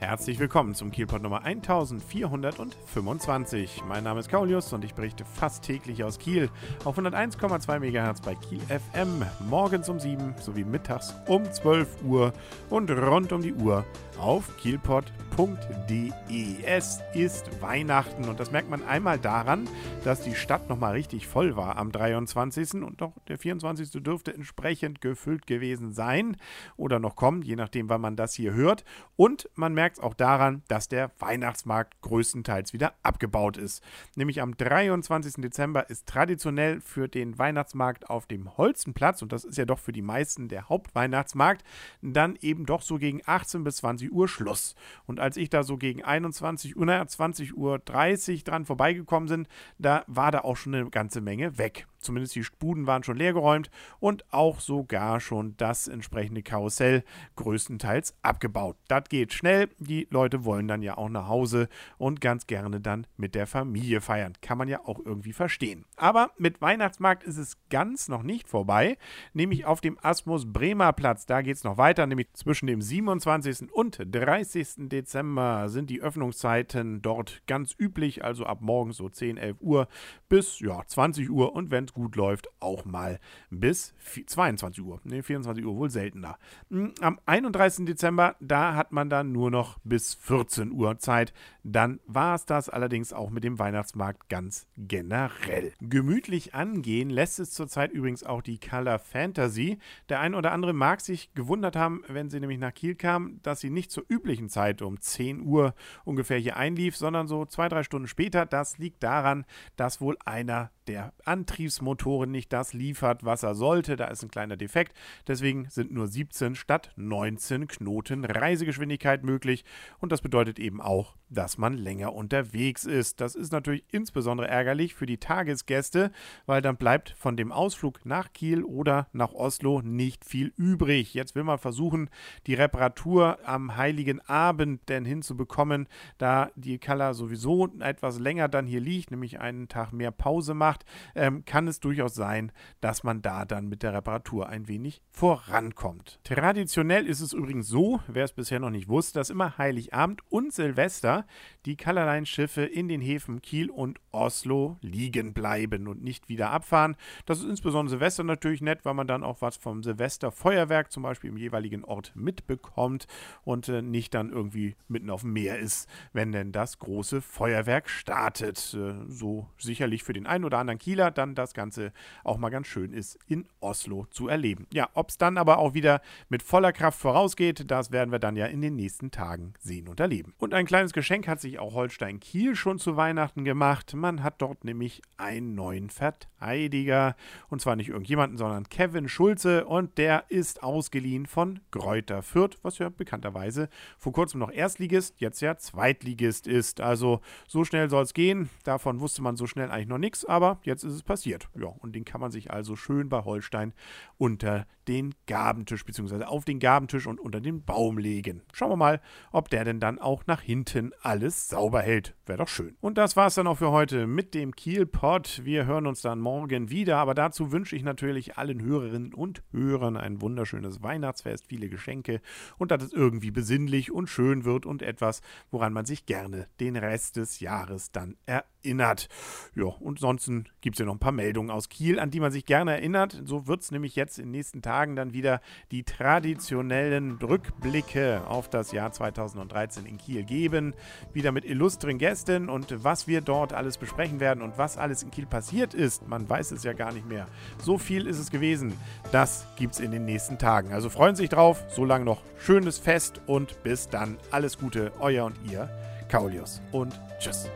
Herzlich willkommen zum Kielpot Nummer 1425. Mein Name ist Kaulius und ich berichte fast täglich aus Kiel auf 101,2 MHz bei Kiel FM, morgens um 7 sowie mittags um 12 Uhr und rund um die Uhr auf kielpot.de. Es ist Weihnachten und das merkt man einmal daran, dass die Stadt nochmal richtig voll war am 23. und doch der 24. dürfte entsprechend gefüllt gewesen sein oder noch kommen, je nachdem, wann man das hier hört. Und man merkt merkt es auch daran, dass der Weihnachtsmarkt größtenteils wieder abgebaut ist. Nämlich am 23. Dezember ist traditionell für den Weihnachtsmarkt auf dem Holzenplatz, und das ist ja doch für die meisten der Hauptweihnachtsmarkt, dann eben doch so gegen 18 bis 20 Uhr Schluss. Und als ich da so gegen 21 Uhr, naja, 20 Uhr 30 dran vorbeigekommen bin, da war da auch schon eine ganze Menge weg. Zumindest die Spuden waren schon leergeräumt und auch sogar schon das entsprechende Karussell größtenteils abgebaut. Das geht schnell. Die Leute wollen dann ja auch nach Hause und ganz gerne dann mit der Familie feiern. Kann man ja auch irgendwie verstehen. Aber mit Weihnachtsmarkt ist es ganz noch nicht vorbei, nämlich auf dem Asmus Bremer Platz. Da geht es noch weiter, nämlich zwischen dem 27. und 30. Dezember sind die Öffnungszeiten dort ganz üblich, also ab morgens so 10, 11 Uhr bis ja, 20 Uhr und wenn es gut läuft, auch mal bis 22 Uhr. Ne, 24 Uhr wohl seltener. Hm, am 31. Dezember, da hat man dann nur noch bis 14 Uhr Zeit. Dann war es das allerdings auch mit dem Weihnachtsmarkt ganz generell. Gemütlich angehen lässt es zurzeit übrigens auch die Color Fantasy. Der ein oder andere mag sich gewundert haben, wenn sie nämlich nach Kiel kam, dass sie nicht zur üblichen Zeit um 10 Uhr ungefähr hier einlief, sondern so zwei, drei Stunden später. Das liegt daran, dass wohl einer der Antriebsmotoren nicht das liefert, was er sollte. Da ist ein kleiner Defekt. Deswegen sind nur 17 statt 19 Knoten Reisegeschwindigkeit möglich. Und das bedeutet eben auch, dass man länger unterwegs ist. Das ist natürlich insbesondere ärgerlich für die Tagesgäste, weil dann bleibt von dem Ausflug nach Kiel oder nach Oslo nicht viel übrig. Jetzt will man versuchen, die Reparatur am heiligen Abend denn hinzubekommen, da die Kalla sowieso etwas länger dann hier liegt, nämlich einen Tag mehr Pause macht macht, ähm, kann es durchaus sein, dass man da dann mit der Reparatur ein wenig vorankommt. Traditionell ist es übrigens so, wer es bisher noch nicht wusste, dass immer Heiligabend und Silvester die Colorline-Schiffe in den Häfen Kiel und Oslo liegen bleiben und nicht wieder abfahren. Das ist insbesondere Silvester natürlich nett, weil man dann auch was vom Silvesterfeuerwerk zum Beispiel im jeweiligen Ort mitbekommt und äh, nicht dann irgendwie mitten auf dem Meer ist, wenn denn das große Feuerwerk startet. Äh, so sicherlich für den einen oder anderen anderen Kieler dann das Ganze auch mal ganz schön ist, in Oslo zu erleben. Ja, ob es dann aber auch wieder mit voller Kraft vorausgeht, das werden wir dann ja in den nächsten Tagen sehen und erleben. Und ein kleines Geschenk hat sich auch Holstein Kiel schon zu Weihnachten gemacht. Man hat dort nämlich einen neuen Verteidiger. Und zwar nicht irgendjemanden, sondern Kevin Schulze. Und der ist ausgeliehen von Gräuter Fürth, was ja bekannterweise vor kurzem noch Erstligist, jetzt ja Zweitligist ist. Also so schnell soll es gehen. Davon wusste man so schnell eigentlich noch nichts. Aber jetzt ist es passiert. Ja, und den kann man sich also schön bei Holstein unter den Gabentisch, beziehungsweise auf den Gabentisch und unter den Baum legen. Schauen wir mal, ob der denn dann auch nach hinten alles sauber hält. Wäre doch schön. Und das war's dann auch für heute mit dem Kielpot. Wir hören uns dann morgen wieder, aber dazu wünsche ich natürlich allen Hörerinnen und Hörern ein wunderschönes Weihnachtsfest, viele Geschenke und dass es irgendwie besinnlich und schön wird und etwas, woran man sich gerne den Rest des Jahres dann erinnert. Ja, und sonst gibt es ja noch ein paar Meldungen aus Kiel, an die man sich gerne erinnert. So wird es nämlich jetzt in den nächsten Tagen Tagen dann wieder die traditionellen Rückblicke auf das Jahr 2013 in Kiel geben. Wieder mit illustren Gästen und was wir dort alles besprechen werden und was alles in Kiel passiert ist, man weiß es ja gar nicht mehr. So viel ist es gewesen. Das gibt es in den nächsten Tagen. Also freuen Sie sich drauf. Solange noch schönes Fest und bis dann. Alles Gute, euer und ihr, Kaulius. Und tschüss.